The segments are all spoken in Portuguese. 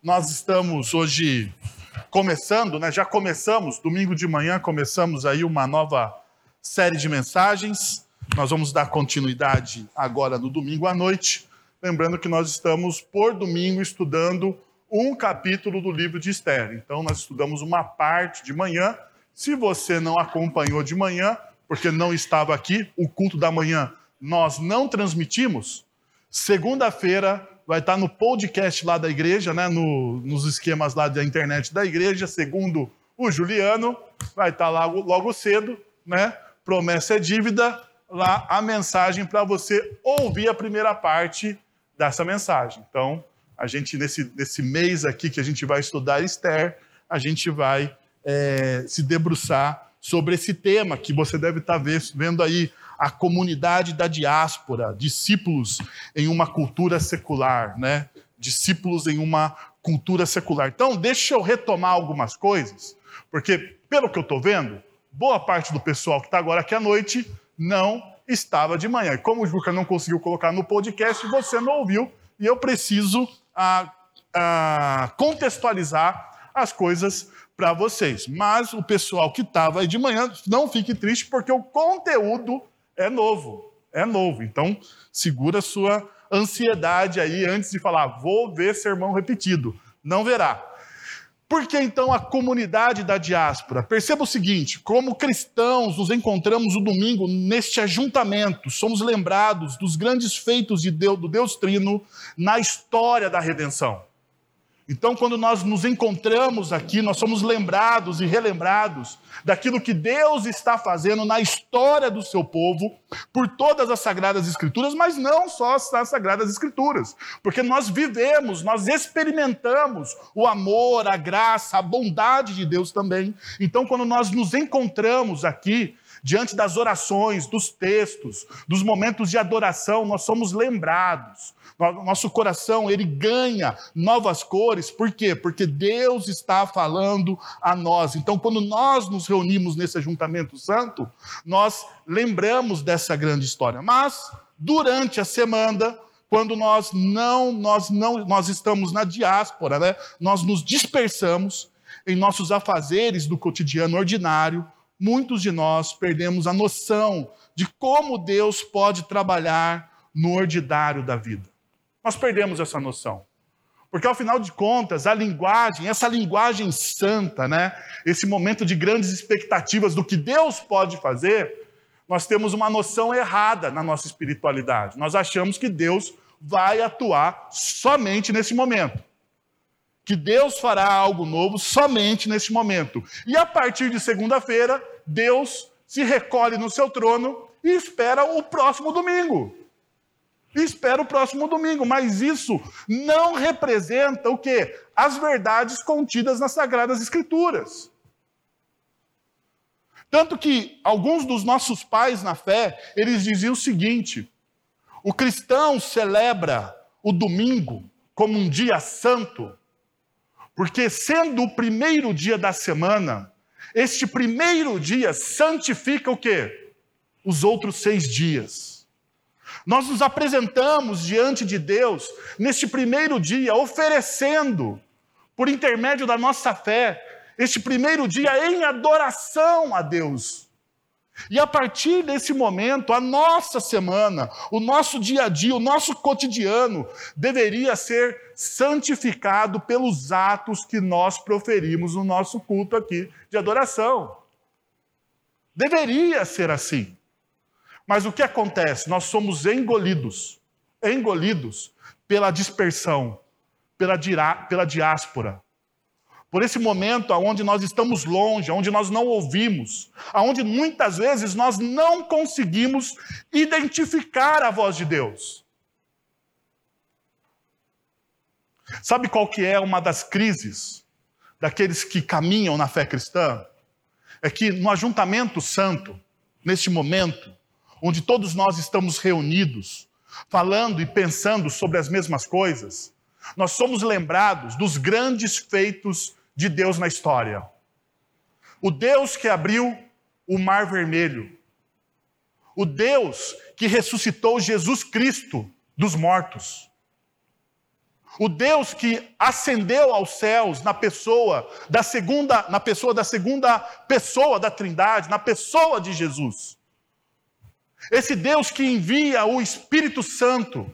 Nós estamos hoje começando, né? Já começamos, domingo de manhã começamos aí uma nova série de mensagens. Nós vamos dar continuidade agora no domingo à noite, lembrando que nós estamos por domingo estudando um capítulo do livro de Esther. Então nós estudamos uma parte de manhã. Se você não acompanhou de manhã, porque não estava aqui, o culto da manhã nós não transmitimos. Segunda-feira vai estar no podcast lá da igreja, né, no, nos esquemas lá da internet da igreja, segundo o Juliano, vai estar lá logo cedo, né? Promessa é dívida, lá a mensagem para você ouvir a primeira parte dessa mensagem. Então, a gente, nesse, nesse mês aqui que a gente vai estudar Esther, a gente vai é, se debruçar sobre esse tema que você deve estar vendo aí a comunidade da diáspora, discípulos em uma cultura secular, né? Discípulos em uma cultura secular. Então, deixa eu retomar algumas coisas, porque, pelo que eu estou vendo, boa parte do pessoal que está agora aqui à noite não estava de manhã. E como o Juca não conseguiu colocar no podcast, você não ouviu, e eu preciso ah, ah, contextualizar as coisas para vocês. Mas o pessoal que estava aí de manhã, não fique triste, porque o conteúdo é novo, é novo. Então, segura sua ansiedade aí antes de falar, vou ver sermão repetido. Não verá. Por que então a comunidade da diáspora? Perceba o seguinte: como cristãos, nos encontramos o domingo neste ajuntamento, somos lembrados dos grandes feitos de Deus, do Deus Trino na história da redenção. Então, quando nós nos encontramos aqui, nós somos lembrados e relembrados daquilo que Deus está fazendo na história do seu povo, por todas as Sagradas Escrituras, mas não só as Sagradas Escrituras, porque nós vivemos, nós experimentamos o amor, a graça, a bondade de Deus também. Então, quando nós nos encontramos aqui, diante das orações, dos textos, dos momentos de adoração, nós somos lembrados nosso coração ele ganha novas cores, por quê? Porque Deus está falando a nós. Então, quando nós nos reunimos nesse ajuntamento santo, nós lembramos dessa grande história. Mas durante a semana, quando nós não, nós não, nós estamos na diáspora, né? Nós nos dispersamos em nossos afazeres do cotidiano ordinário, muitos de nós perdemos a noção de como Deus pode trabalhar no ordinário da vida. Nós perdemos essa noção. Porque, ao final de contas, a linguagem, essa linguagem santa, né? esse momento de grandes expectativas do que Deus pode fazer, nós temos uma noção errada na nossa espiritualidade. Nós achamos que Deus vai atuar somente nesse momento. Que Deus fará algo novo somente nesse momento. E a partir de segunda-feira, Deus se recolhe no seu trono e espera o próximo domingo e espera o próximo domingo. Mas isso não representa o quê? As verdades contidas nas Sagradas Escrituras. Tanto que alguns dos nossos pais na fé, eles diziam o seguinte: o cristão celebra o domingo como um dia santo, porque sendo o primeiro dia da semana, este primeiro dia santifica o quê? Os outros seis dias. Nós nos apresentamos diante de Deus neste primeiro dia, oferecendo, por intermédio da nossa fé, este primeiro dia em adoração a Deus. E a partir desse momento, a nossa semana, o nosso dia a dia, o nosso cotidiano deveria ser santificado pelos atos que nós proferimos no nosso culto aqui de adoração. Deveria ser assim. Mas o que acontece? Nós somos engolidos, engolidos pela dispersão, pela, pela diáspora. Por esse momento onde nós estamos longe, onde nós não ouvimos, onde muitas vezes nós não conseguimos identificar a voz de Deus. Sabe qual que é uma das crises daqueles que caminham na fé cristã? É que no ajuntamento santo, neste momento, onde todos nós estamos reunidos, falando e pensando sobre as mesmas coisas, nós somos lembrados dos grandes feitos de Deus na história. O Deus que abriu o Mar Vermelho, o Deus que ressuscitou Jesus Cristo dos mortos, O Deus que ascendeu aos céus na pessoa da segunda, na pessoa da segunda pessoa da Trindade, na pessoa de Jesus. Esse Deus que envia o Espírito Santo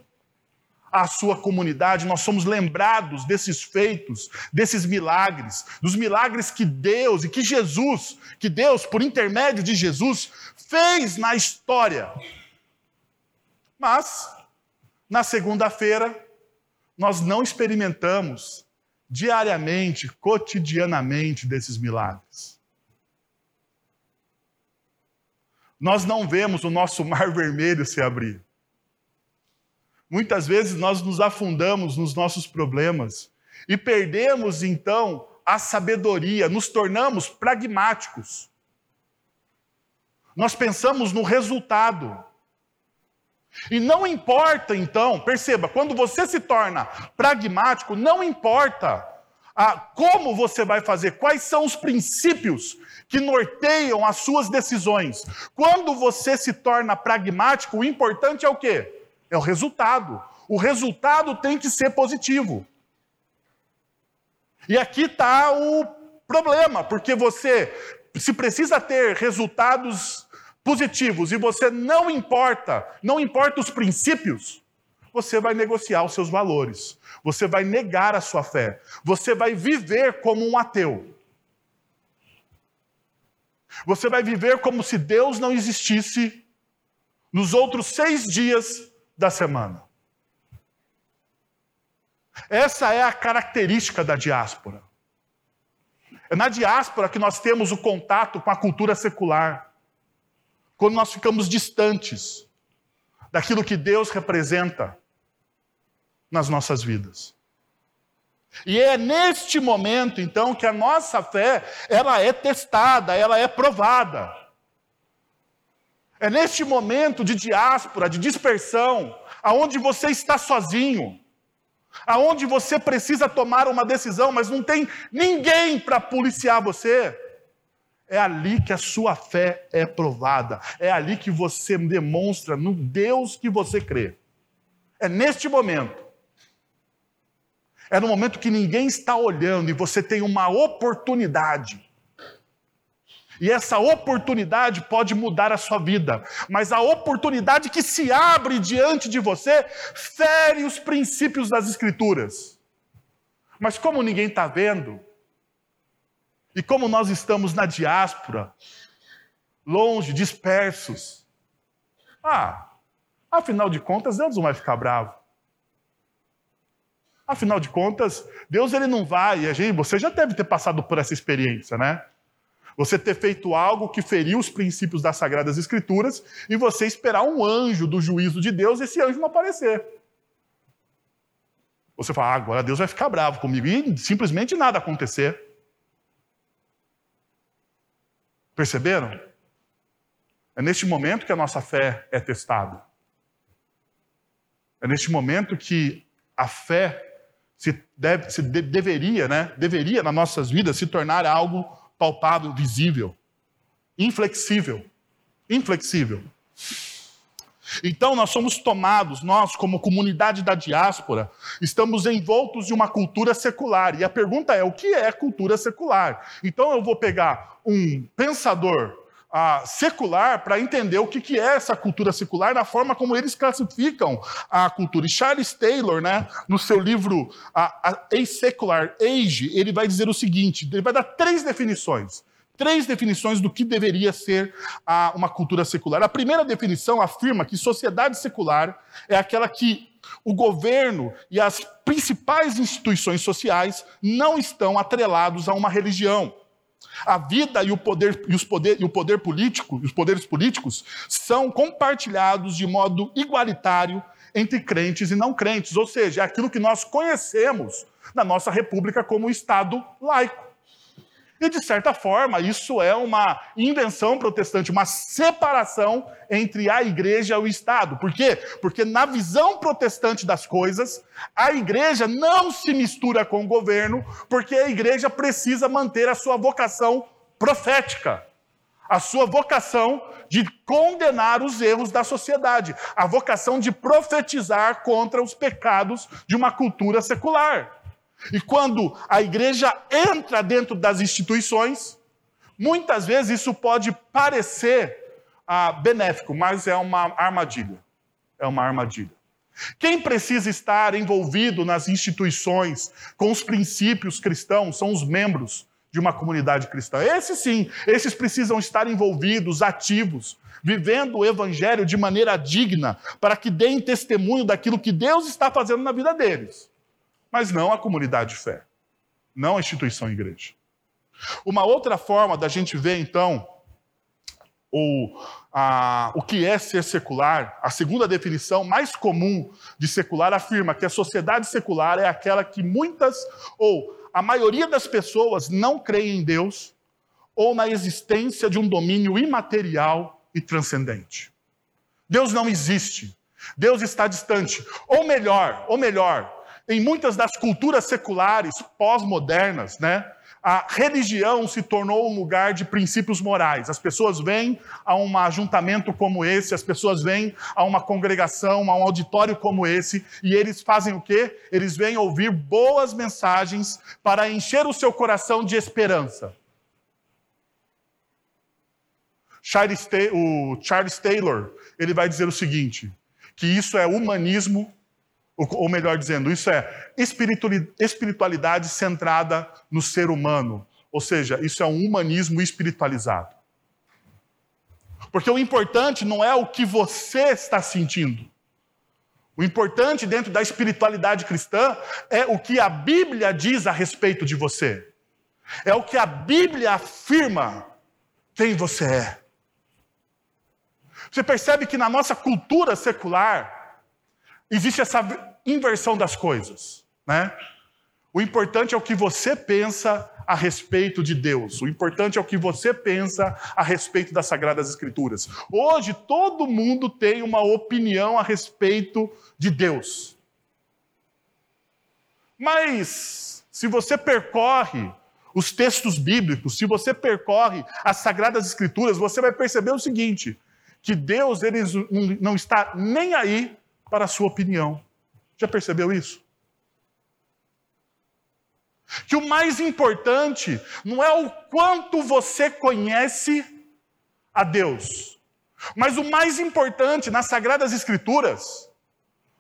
à sua comunidade, nós somos lembrados desses feitos, desses milagres, dos milagres que Deus e que Jesus, que Deus, por intermédio de Jesus, fez na história. Mas, na segunda-feira, nós não experimentamos diariamente, cotidianamente desses milagres. Nós não vemos o nosso mar vermelho se abrir. Muitas vezes nós nos afundamos nos nossos problemas e perdemos então a sabedoria, nos tornamos pragmáticos. Nós pensamos no resultado. E não importa, então, perceba, quando você se torna pragmático, não importa ah, como você vai fazer, quais são os princípios que norteiam as suas decisões. Quando você se torna pragmático, o importante é o quê? É o resultado. O resultado tem que ser positivo. E aqui está o problema, porque você, se precisa ter resultados positivos e você não importa, não importa os princípios, você vai negociar os seus valores, você vai negar a sua fé, você vai viver como um ateu. Você vai viver como se Deus não existisse nos outros seis dias da semana. Essa é a característica da diáspora. É na diáspora que nós temos o contato com a cultura secular quando nós ficamos distantes daquilo que Deus representa nas nossas vidas. E é neste momento, então, que a nossa fé, ela é testada, ela é provada. É neste momento de diáspora, de dispersão, aonde você está sozinho, aonde você precisa tomar uma decisão, mas não tem ninguém para policiar você. É ali que a sua fé é provada. É ali que você demonstra no Deus que você crê. É neste momento. É no momento que ninguém está olhando e você tem uma oportunidade. E essa oportunidade pode mudar a sua vida, mas a oportunidade que se abre diante de você fere os princípios das Escrituras. Mas como ninguém está vendo, e como nós estamos na diáspora, longe, dispersos, ah, afinal de contas, Deus não vai ficar bravo. Afinal de contas, Deus ele não vai, você já deve ter passado por essa experiência, né? Você ter feito algo que feriu os princípios das Sagradas Escrituras e você esperar um anjo do juízo de Deus e esse anjo não aparecer. Você fala, ah, agora Deus vai ficar bravo comigo e simplesmente nada acontecer. Perceberam? É neste momento que a nossa fé é testada. É neste momento que a fé se, deve, se de, deveria, né? Deveria nas nossas vidas se tornar algo palpável, visível, inflexível, inflexível. Então nós somos tomados, nós como comunidade da diáspora, estamos envoltos de uma cultura secular. E a pergunta é: o que é cultura secular? Então eu vou pegar um pensador ah, secular para entender o que, que é essa cultura secular, na forma como eles classificam a cultura. E Charles Taylor, né, no seu livro a, a Secular Age, ele vai dizer o seguinte: ele vai dar três definições. Três definições do que deveria ser a, uma cultura secular. A primeira definição afirma que sociedade secular é aquela que o governo e as principais instituições sociais não estão atrelados a uma religião. A vida e o poder e, os poder, e o poder político, os poderes políticos são compartilhados de modo igualitário entre crentes e não crentes, ou seja, é aquilo que nós conhecemos na nossa república como Estado laico. E, de certa forma, isso é uma invenção protestante, uma separação entre a igreja e o Estado. Por quê? Porque, na visão protestante das coisas, a igreja não se mistura com o governo, porque a igreja precisa manter a sua vocação profética. a sua vocação de condenar os erros da sociedade, a vocação de profetizar contra os pecados de uma cultura secular. E quando a igreja entra dentro das instituições, muitas vezes isso pode parecer ah, benéfico, mas é uma armadilha. É uma armadilha. Quem precisa estar envolvido nas instituições, com os princípios cristãos, são os membros de uma comunidade cristã. Esses sim, esses precisam estar envolvidos, ativos, vivendo o evangelho de maneira digna, para que deem testemunho daquilo que Deus está fazendo na vida deles. Mas não a comunidade de fé, não a instituição igreja. Uma outra forma da gente ver, então, o, a, o que é ser secular, a segunda definição mais comum de secular afirma que a sociedade secular é aquela que muitas ou a maioria das pessoas não creem em Deus ou na existência de um domínio imaterial e transcendente. Deus não existe. Deus está distante. Ou melhor, ou melhor, em muitas das culturas seculares pós-modernas, né, a religião se tornou um lugar de princípios morais. As pessoas vêm a um ajuntamento como esse, as pessoas vêm a uma congregação, a um auditório como esse, e eles fazem o quê? Eles vêm ouvir boas mensagens para encher o seu coração de esperança. o Charles Taylor, ele vai dizer o seguinte, que isso é humanismo ou melhor dizendo, isso é espiritualidade centrada no ser humano. Ou seja, isso é um humanismo espiritualizado. Porque o importante não é o que você está sentindo. O importante dentro da espiritualidade cristã é o que a Bíblia diz a respeito de você. É o que a Bíblia afirma quem você é. Você percebe que na nossa cultura secular, existe essa inversão das coisas, né? O importante é o que você pensa a respeito de Deus. O importante é o que você pensa a respeito das Sagradas Escrituras. Hoje, todo mundo tem uma opinião a respeito de Deus. Mas, se você percorre os textos bíblicos, se você percorre as Sagradas Escrituras, você vai perceber o seguinte: que Deus ele não está nem aí para a sua opinião. Já percebeu isso? Que o mais importante não é o quanto você conhece a Deus, mas o mais importante nas Sagradas Escrituras,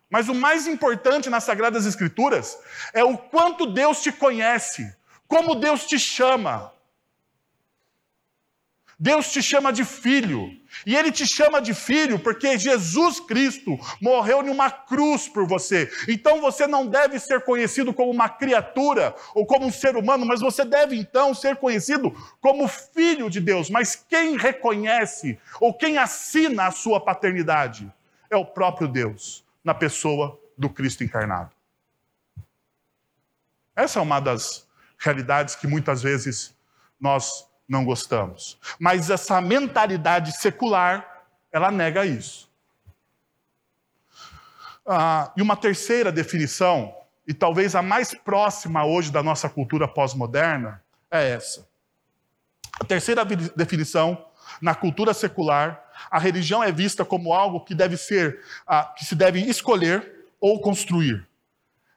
mas o mais importante nas Sagradas Escrituras é o quanto Deus te conhece, como Deus te chama, Deus te chama de filho. E Ele te chama de filho porque Jesus Cristo morreu numa cruz por você. Então você não deve ser conhecido como uma criatura ou como um ser humano, mas você deve então ser conhecido como filho de Deus. Mas quem reconhece ou quem assina a sua paternidade é o próprio Deus, na pessoa do Cristo encarnado. Essa é uma das realidades que muitas vezes nós não gostamos. Mas essa mentalidade secular, ela nega isso. Ah, e uma terceira definição, e talvez a mais próxima hoje da nossa cultura pós-moderna, é essa. A terceira definição, na cultura secular, a religião é vista como algo que deve ser, ah, que se deve escolher ou construir.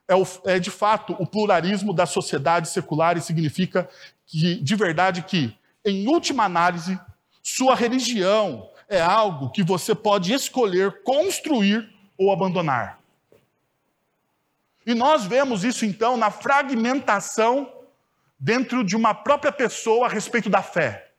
É, o, é de fato o pluralismo da sociedade secular e significa que, de verdade que, em última análise, sua religião é algo que você pode escolher construir ou abandonar. E nós vemos isso então na fragmentação dentro de uma própria pessoa a respeito da fé.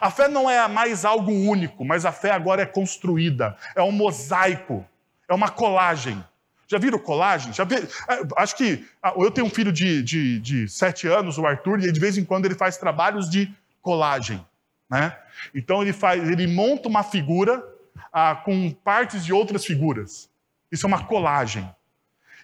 A fé não é mais algo único, mas a fé agora é construída, é um mosaico, é uma colagem. Já viram colagem? Já vi... É, acho que ah, eu tenho um filho de, de, de sete anos, o Arthur, e de vez em quando ele faz trabalhos de colagem. Né? Então ele faz, ele monta uma figura ah, com partes de outras figuras. Isso é uma colagem.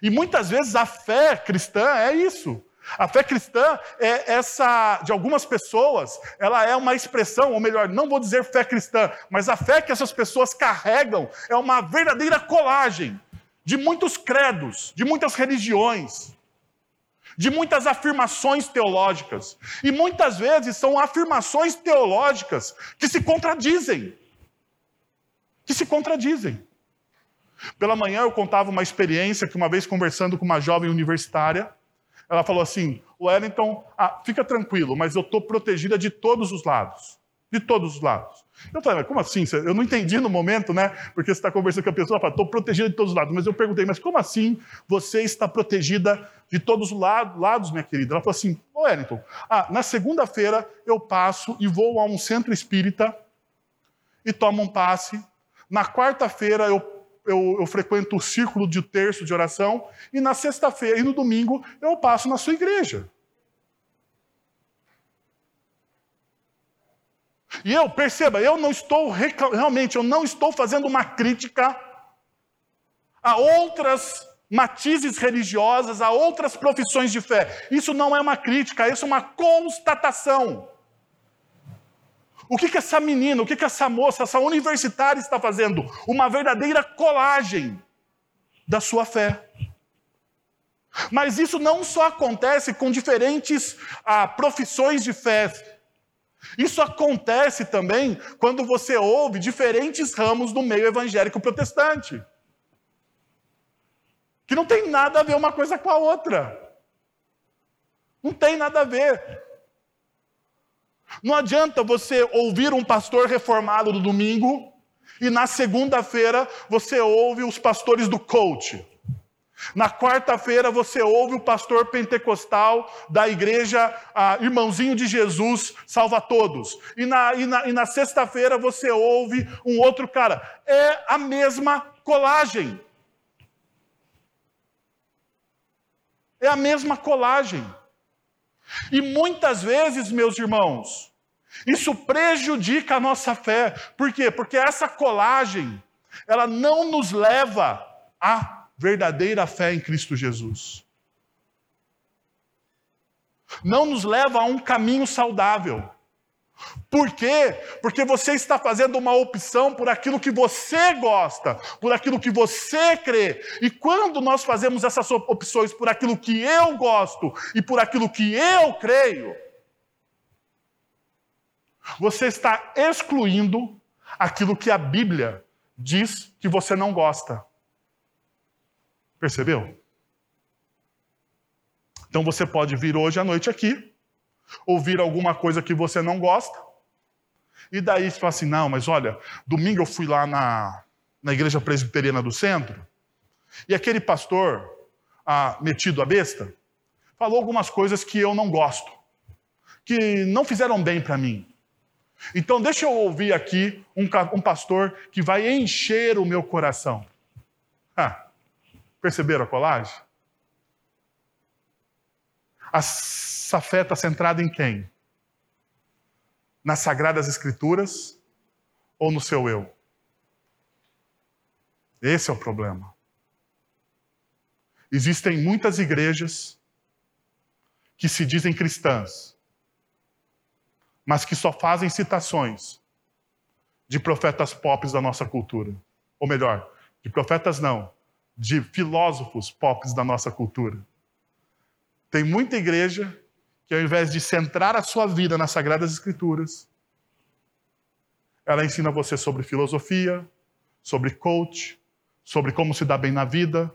E muitas vezes a fé cristã é isso. A fé cristã é essa, de algumas pessoas, ela é uma expressão, ou melhor, não vou dizer fé cristã, mas a fé que essas pessoas carregam é uma verdadeira colagem de muitos credos, de muitas religiões. De muitas afirmações teológicas. E muitas vezes são afirmações teológicas que se contradizem. Que se contradizem. Pela manhã eu contava uma experiência que uma vez conversando com uma jovem universitária, ela falou assim: Wellington, ah, fica tranquilo, mas eu estou protegida de todos os lados. De todos os lados. Eu falei, mas como assim? Eu não entendi no momento, né? Porque você está conversando com a pessoa, fala, estou protegida de todos os lados. Mas eu perguntei, mas como assim você está protegida de todos os lados, minha querida? Ela falou assim, ô Wellington, ah, na segunda-feira eu passo e vou a um centro espírita e tomo um passe. Na quarta-feira eu eu, eu, frequento o círculo de terço de oração, e na sexta-feira e no domingo eu passo na sua igreja. E eu, perceba, eu não estou, realmente, eu não estou fazendo uma crítica a outras matizes religiosas, a outras profissões de fé. Isso não é uma crítica, isso é uma constatação. O que, que essa menina, o que, que essa moça, essa universitária está fazendo? Uma verdadeira colagem da sua fé. Mas isso não só acontece com diferentes ah, profissões de fé. Isso acontece também quando você ouve diferentes ramos do meio evangélico protestante. Que não tem nada a ver uma coisa com a outra. Não tem nada a ver. Não adianta você ouvir um pastor reformado no domingo e na segunda-feira você ouve os pastores do coach. Na quarta-feira você ouve o pastor pentecostal da igreja ah, Irmãozinho de Jesus Salva Todos. E na, e na, e na sexta-feira você ouve um outro cara. É a mesma colagem. É a mesma colagem. E muitas vezes, meus irmãos, isso prejudica a nossa fé. Por quê? Porque essa colagem, ela não nos leva a verdadeira fé em Cristo Jesus. Não nos leva a um caminho saudável. Por quê? Porque você está fazendo uma opção por aquilo que você gosta, por aquilo que você crê. E quando nós fazemos essas opções por aquilo que eu gosto e por aquilo que eu creio, você está excluindo aquilo que a Bíblia diz que você não gosta. Percebeu? Então você pode vir hoje à noite aqui, ouvir alguma coisa que você não gosta, e daí você fala assim: não, mas olha, domingo eu fui lá na, na igreja presbiteriana do centro, e aquele pastor, ah, metido a besta, falou algumas coisas que eu não gosto, que não fizeram bem para mim. Então deixa eu ouvir aqui um, um pastor que vai encher o meu coração. Ah, Perceberam a colagem? Essa fé está centrada em quem? Nas Sagradas Escrituras ou no seu eu? Esse é o problema. Existem muitas igrejas que se dizem cristãs, mas que só fazem citações de profetas pop da nossa cultura. Ou melhor, de profetas não, de filósofos pop da nossa cultura. Tem muita igreja que, ao invés de centrar a sua vida nas Sagradas Escrituras, ela ensina você sobre filosofia, sobre coach, sobre como se dar bem na vida,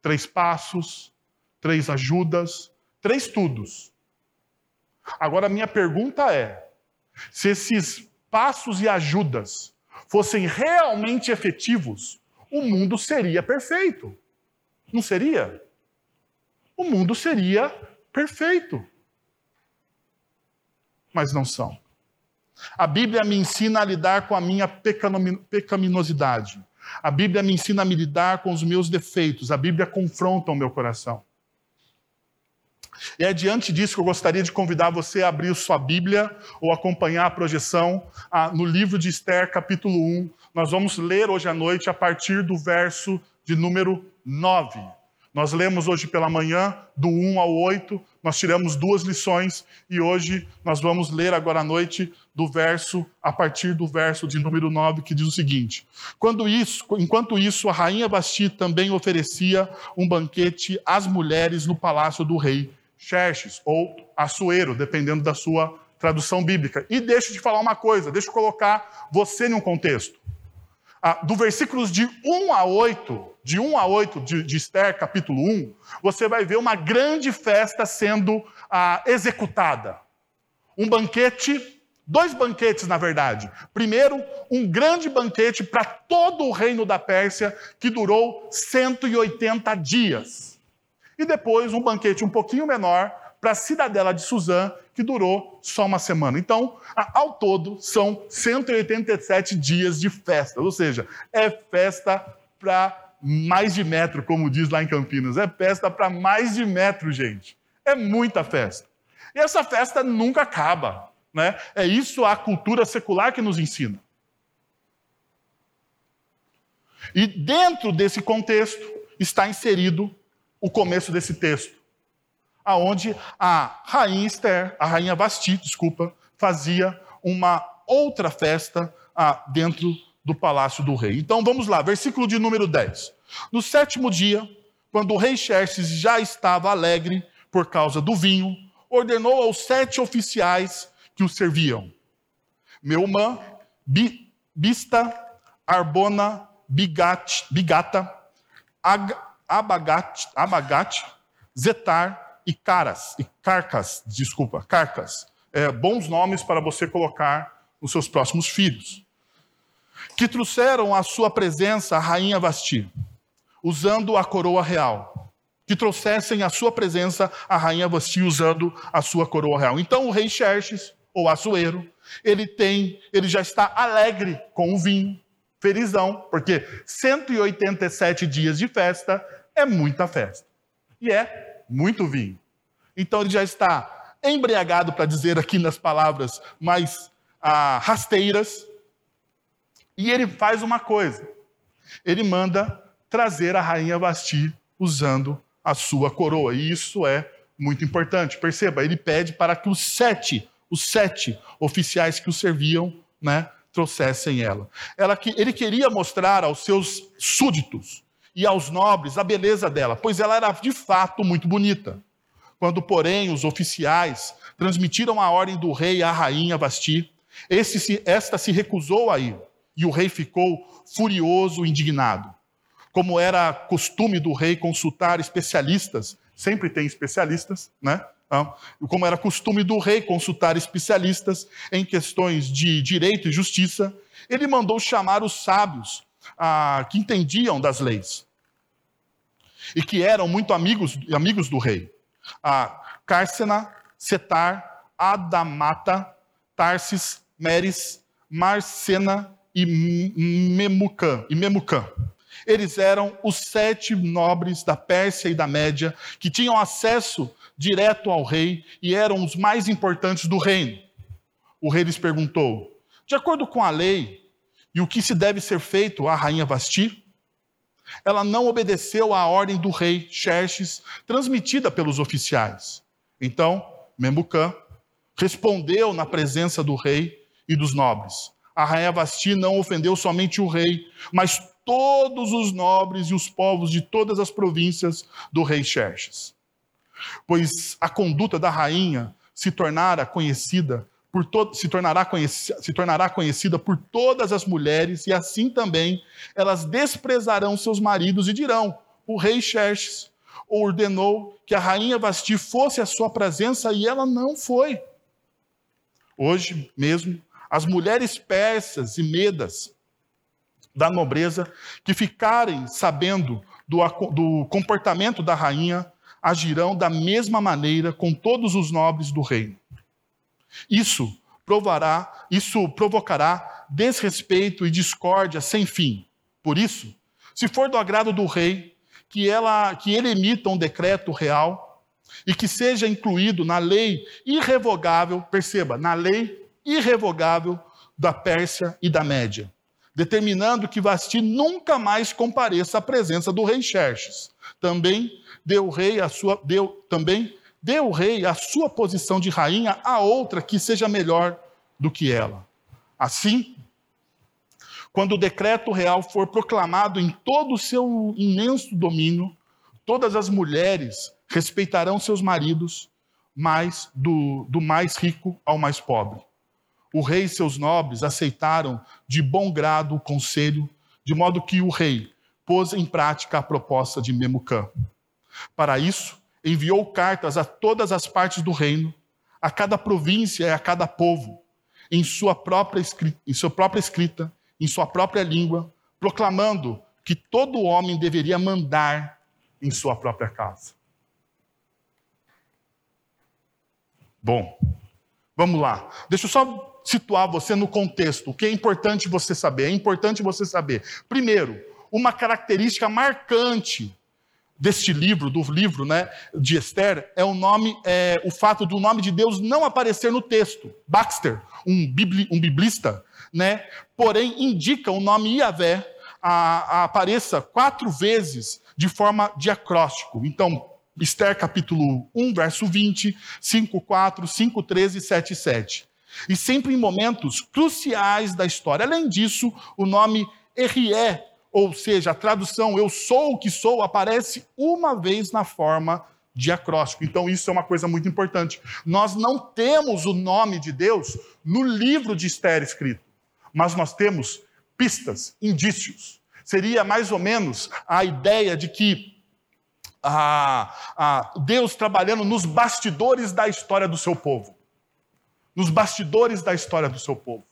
três passos, três ajudas, três tudos. Agora, minha pergunta é: se esses passos e ajudas fossem realmente efetivos, o mundo seria perfeito. Não seria? O mundo seria perfeito. Mas não são. A Bíblia me ensina a lidar com a minha pecaminosidade. A Bíblia me ensina a me lidar com os meus defeitos. A Bíblia confronta o meu coração. E é diante disso que eu gostaria de convidar você a abrir sua Bíblia ou acompanhar a projeção ah, no livro de Esther, capítulo 1, nós vamos ler hoje à noite a partir do verso de número 9. Nós lemos hoje pela manhã, do 1 ao 8, nós tiramos duas lições e hoje nós vamos ler agora à noite do verso, a partir do verso de número 9, que diz o seguinte: Quando isso, enquanto isso, a rainha Basti também oferecia um banquete às mulheres no palácio do rei Xerxes, ou Assuero, dependendo da sua tradução bíblica. E deixa de falar uma coisa, deixa eu colocar você em um contexto. Ah, do versículos de 1 a 8, de 1 a 8 de, de Esther, capítulo 1, você vai ver uma grande festa sendo ah, executada. Um banquete Dois banquetes, na verdade. Primeiro, um grande banquete para todo o reino da Pérsia, que durou 180 dias. E depois, um banquete um pouquinho menor para a cidadela de Suzã, que durou só uma semana. Então, ao todo, são 187 dias de festa. Ou seja, é festa para mais de metro, como diz lá em Campinas. É festa para mais de metro, gente. É muita festa. E essa festa nunca acaba. Né? É isso a cultura secular que nos ensina. E dentro desse contexto está inserido o começo desse texto, aonde a rainha Esther, a rainha Vasti, desculpa, fazia uma outra festa ah, dentro do palácio do rei. Então vamos lá, versículo de número 10. No sétimo dia, quando o rei Xerxes já estava alegre por causa do vinho, ordenou aos sete oficiais que o serviam. Meumã, Bi, Bista, Arbona, Bigat, Bigata, Ag, Abagat, Abagat, Zetar e Caras, e Carcas, desculpa, Carcas. É, bons nomes para você colocar os seus próximos filhos. Que trouxeram à sua presença a rainha Vasti, usando a coroa real. Que trouxessem à sua presença a rainha Vasti usando a sua coroa real. Então o rei Xerxes ou Açoeiro, ele tem, ele já está alegre com o vinho, felizão, porque 187 dias de festa é muita festa. E é muito vinho. Então ele já está embriagado, para dizer aqui nas palavras mais ah, rasteiras, e ele faz uma coisa: ele manda trazer a rainha Vasti usando a sua coroa. E isso é muito importante. Perceba, ele pede para que os sete os sete oficiais que o serviam, né, trouxessem ela. ela. Ele queria mostrar aos seus súditos e aos nobres a beleza dela, pois ela era de fato muito bonita. Quando, porém, os oficiais transmitiram a ordem do rei à rainha Vasti, esta se recusou a ir, e o rei ficou furioso e indignado. Como era costume do rei consultar especialistas, sempre tem especialistas, né? Como era costume do rei consultar especialistas em questões de direito e justiça, ele mandou chamar os sábios ah, que entendiam das leis e que eram muito amigos, amigos do rei. Ah, Cárcena, Setar, Adamata, Tarsis, Meres, Marcena e Memucã. E Memucã. Eles eram os sete nobres da Pérsia e da Média que tinham acesso direto ao rei e eram os mais importantes do reino. O rei lhes perguntou: De acordo com a lei e o que se deve ser feito à rainha Vasti? Ela não obedeceu à ordem do rei Xerxes, transmitida pelos oficiais. Então, Memucã respondeu na presença do rei e dos nobres. A rainha Vasti não ofendeu somente o rei, mas todos os nobres e os povos de todas as províncias do rei Xerxes pois a conduta da rainha se tornara conhecida por to se, tornará se tornará conhecida por todas as mulheres, e assim também elas desprezarão seus maridos e dirão: o rei Xerxes ordenou que a rainha Vasti fosse à sua presença e ela não foi. Hoje mesmo, as mulheres persas e medas da nobreza que ficarem sabendo do, do comportamento da rainha agirão da mesma maneira com todos os nobres do reino. Isso provará, isso provocará desrespeito e discórdia sem fim. Por isso, se for do agrado do rei que, ela, que ele emita um decreto real e que seja incluído na lei irrevogável, perceba, na lei irrevogável da Pérsia e da Média, determinando que Vasti nunca mais compareça à presença do rei Xerxes. Também deu rei a sua deu também deu o rei a sua posição de rainha a outra que seja melhor do que ela. Assim, quando o decreto real for proclamado em todo o seu imenso domínio, todas as mulheres respeitarão seus maridos mais do, do mais rico ao mais pobre. O rei e seus nobres aceitaram de bom grado o conselho, de modo que o rei pôs em prática a proposta de Memucã. Para isso, enviou cartas a todas as partes do reino, a cada província e a cada povo, em sua própria escrita, em sua própria escrita, em sua própria língua, proclamando que todo homem deveria mandar em sua própria casa. Bom, vamos lá. Deixa eu só situar você no contexto. O que é importante você saber? É importante você saber. Primeiro, uma característica marcante deste livro, do livro né, de Esther, é o nome, é, o fato do nome de Deus não aparecer no texto. Baxter, um, bibli, um biblista, né, porém indica o nome Iavé a, a apareça quatro vezes de forma diacróstico. Então, Esther capítulo 1, verso 20, 5, 4, 5, 13 e 7, 7. E sempre em momentos cruciais da história. Além disso, o nome Errié, ou seja, a tradução eu sou o que sou, aparece uma vez na forma diacróstico. Então, isso é uma coisa muito importante. Nós não temos o nome de Deus no livro de Esther escrito, mas nós temos pistas, indícios. Seria mais ou menos a ideia de que ah, ah, Deus trabalhando nos bastidores da história do seu povo. Nos bastidores da história do seu povo.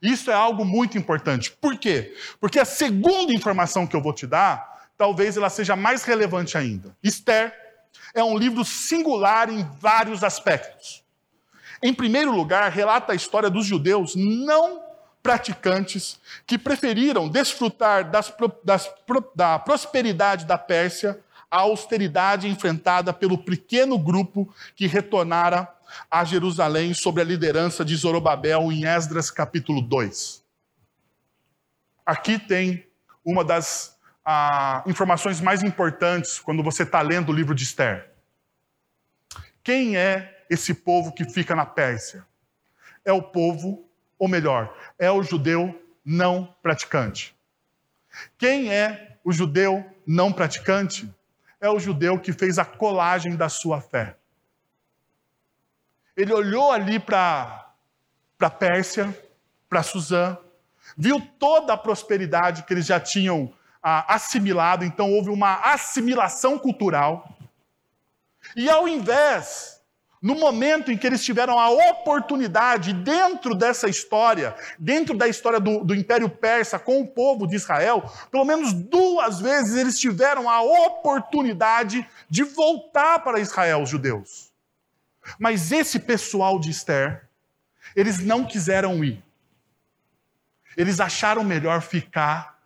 Isso é algo muito importante. Por quê? Porque a segunda informação que eu vou te dar, talvez ela seja mais relevante ainda. Esther é um livro singular em vários aspectos. Em primeiro lugar, relata a história dos judeus não praticantes que preferiram desfrutar das, das, da prosperidade da Pérsia à austeridade enfrentada pelo pequeno grupo que retornara a Jerusalém sob a liderança de Zorobabel em Esdras capítulo 2. Aqui tem uma das ah, informações mais importantes quando você está lendo o livro de Esther. Quem é esse povo que fica na Pérsia? É o povo ou melhor, é o judeu não praticante. Quem é o judeu não praticante? É o judeu que fez a colagem da sua fé. Ele olhou ali para a Pérsia, para Suzã, viu toda a prosperidade que eles já tinham ah, assimilado, então houve uma assimilação cultural. E ao invés no momento em que eles tiveram a oportunidade, dentro dessa história, dentro da história do, do, Império Persa com o povo de Israel, pelo menos duas vezes eles tiveram a oportunidade de voltar para Israel, os judeus. Mas esse pessoal de Esther, eles não quiseram ir. Eles acharam melhor ficar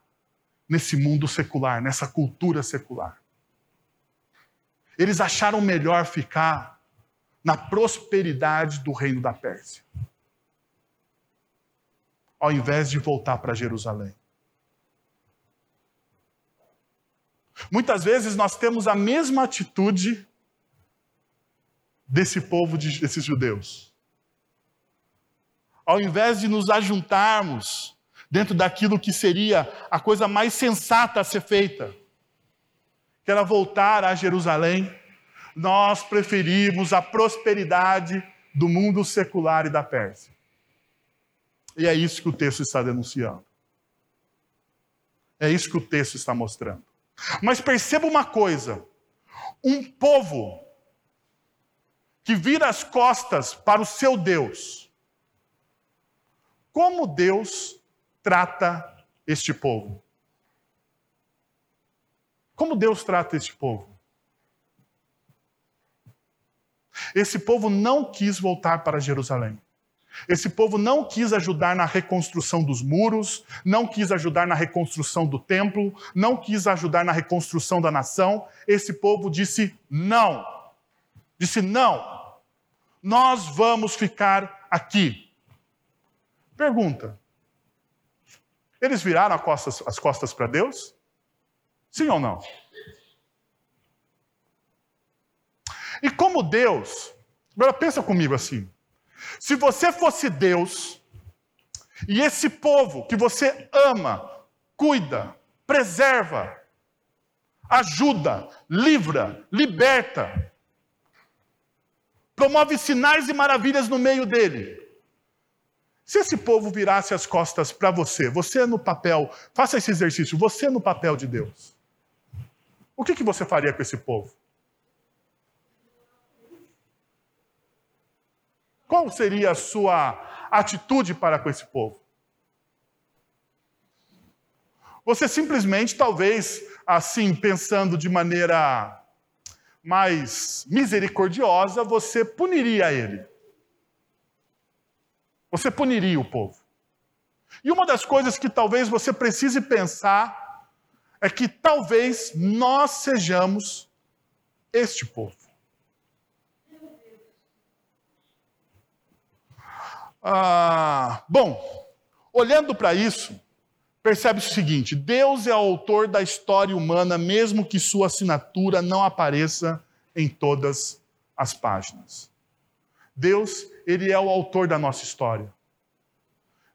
nesse mundo secular, nessa cultura secular. Eles acharam melhor ficar na prosperidade do reino da Pérsia, ao invés de voltar para Jerusalém. Muitas vezes nós temos a mesma atitude desse povo, de, desses judeus. Ao invés de nos ajuntarmos dentro daquilo que seria a coisa mais sensata a ser feita, que era voltar a Jerusalém, nós preferimos a prosperidade do mundo secular e da Pérsia. E é isso que o texto está denunciando. É isso que o texto está mostrando. Mas perceba uma coisa: um povo que vira as costas para o seu Deus, como Deus trata este povo? Como Deus trata este povo? Esse povo não quis voltar para Jerusalém. Esse povo não quis ajudar na reconstrução dos muros, não quis ajudar na reconstrução do templo, não quis ajudar na reconstrução da nação. Esse povo disse não. Disse não. Nós vamos ficar aqui. Pergunta: eles viraram as costas, as costas para Deus? Sim ou não? E como Deus, agora pensa comigo assim: se você fosse Deus, e esse povo que você ama, cuida, preserva, ajuda, livra, liberta, promove sinais e maravilhas no meio dele. Se esse povo virasse as costas para você, você no papel, faça esse exercício, você no papel de Deus, o que, que você faria com esse povo? Qual seria a sua atitude para com esse povo? Você simplesmente, talvez, assim, pensando de maneira mais misericordiosa, você puniria ele. Você puniria o povo. E uma das coisas que talvez você precise pensar é que talvez nós sejamos este povo. Ah, bom, olhando para isso, percebe o seguinte: Deus é o autor da história humana, mesmo que sua assinatura não apareça em todas as páginas. Deus, ele é o autor da nossa história.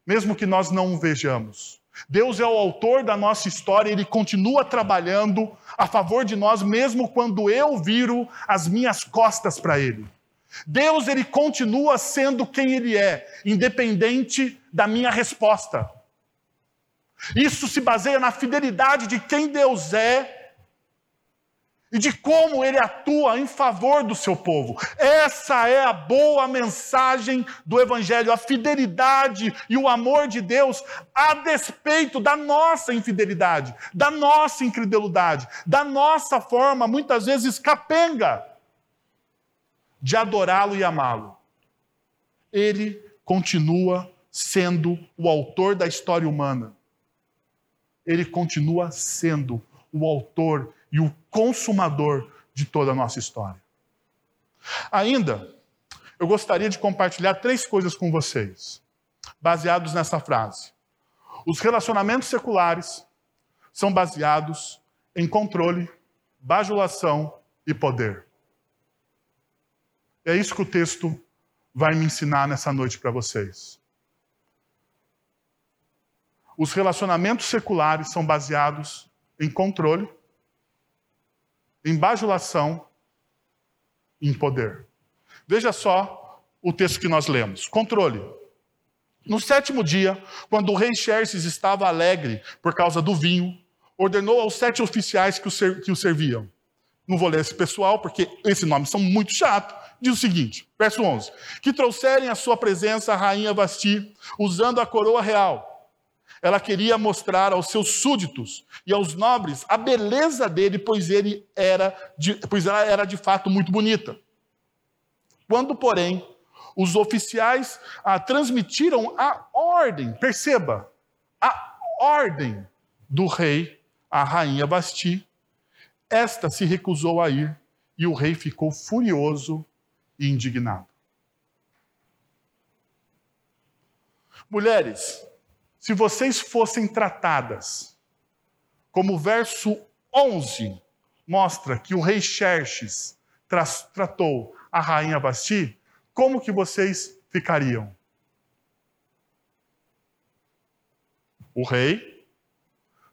Mesmo que nós não o vejamos. Deus é o autor da nossa história, ele continua trabalhando a favor de nós, mesmo quando eu viro as minhas costas para ele. Deus, ele continua sendo quem ele é, independente da minha resposta. Isso se baseia na fidelidade de quem Deus é e de como ele atua em favor do seu povo. Essa é a boa mensagem do Evangelho, a fidelidade e o amor de Deus a despeito da nossa infidelidade, da nossa incredulidade, da nossa forma, muitas vezes capenga, de adorá-lo e amá-lo. Ele continua sendo o autor da história humana ele continua sendo o autor e o consumador de toda a nossa história. Ainda, eu gostaria de compartilhar três coisas com vocês, baseados nessa frase. Os relacionamentos seculares são baseados em controle, bajulação e poder. É isso que o texto vai me ensinar nessa noite para vocês. Os relacionamentos seculares são baseados em controle, em bajulação em poder. Veja só o texto que nós lemos: controle. No sétimo dia, quando o rei Xerxes estava alegre por causa do vinho, ordenou aos sete oficiais que o, que o serviam. Não vou ler esse pessoal, porque esses nomes são muito chatos. Diz o seguinte, verso 11: Que trouxerem à sua presença a rainha Vasti, usando a coroa real ela queria mostrar aos seus súditos e aos nobres a beleza dele, pois, ele era de, pois ela era de fato muito bonita. Quando, porém, os oficiais ah, transmitiram a ordem, perceba, a ordem do rei à rainha Basti, esta se recusou a ir e o rei ficou furioso e indignado. Mulheres, se vocês fossem tratadas como o verso 11 mostra que o rei Xerxes tra tratou a rainha Basti, como que vocês ficariam? O rei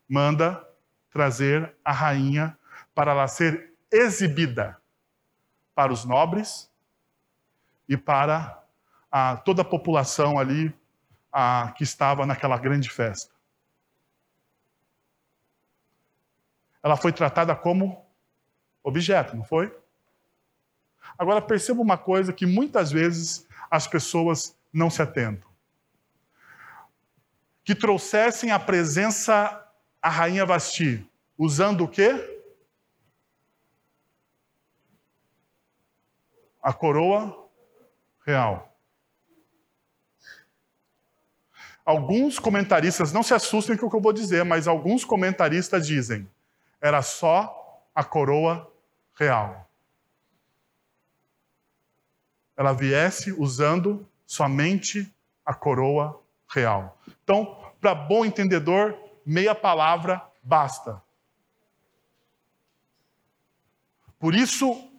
manda trazer a rainha para ela ser exibida para os nobres e para a, toda a população ali a, que estava naquela grande festa. Ela foi tratada como objeto, não foi? Agora perceba uma coisa que muitas vezes as pessoas não se atentam. Que trouxessem a presença a rainha Vasti, usando o quê? A coroa real. Alguns comentaristas, não se assustem com o que eu vou dizer, mas alguns comentaristas dizem: era só a coroa real. Ela viesse usando somente a coroa real. Então, para bom entendedor, meia palavra basta. Por isso,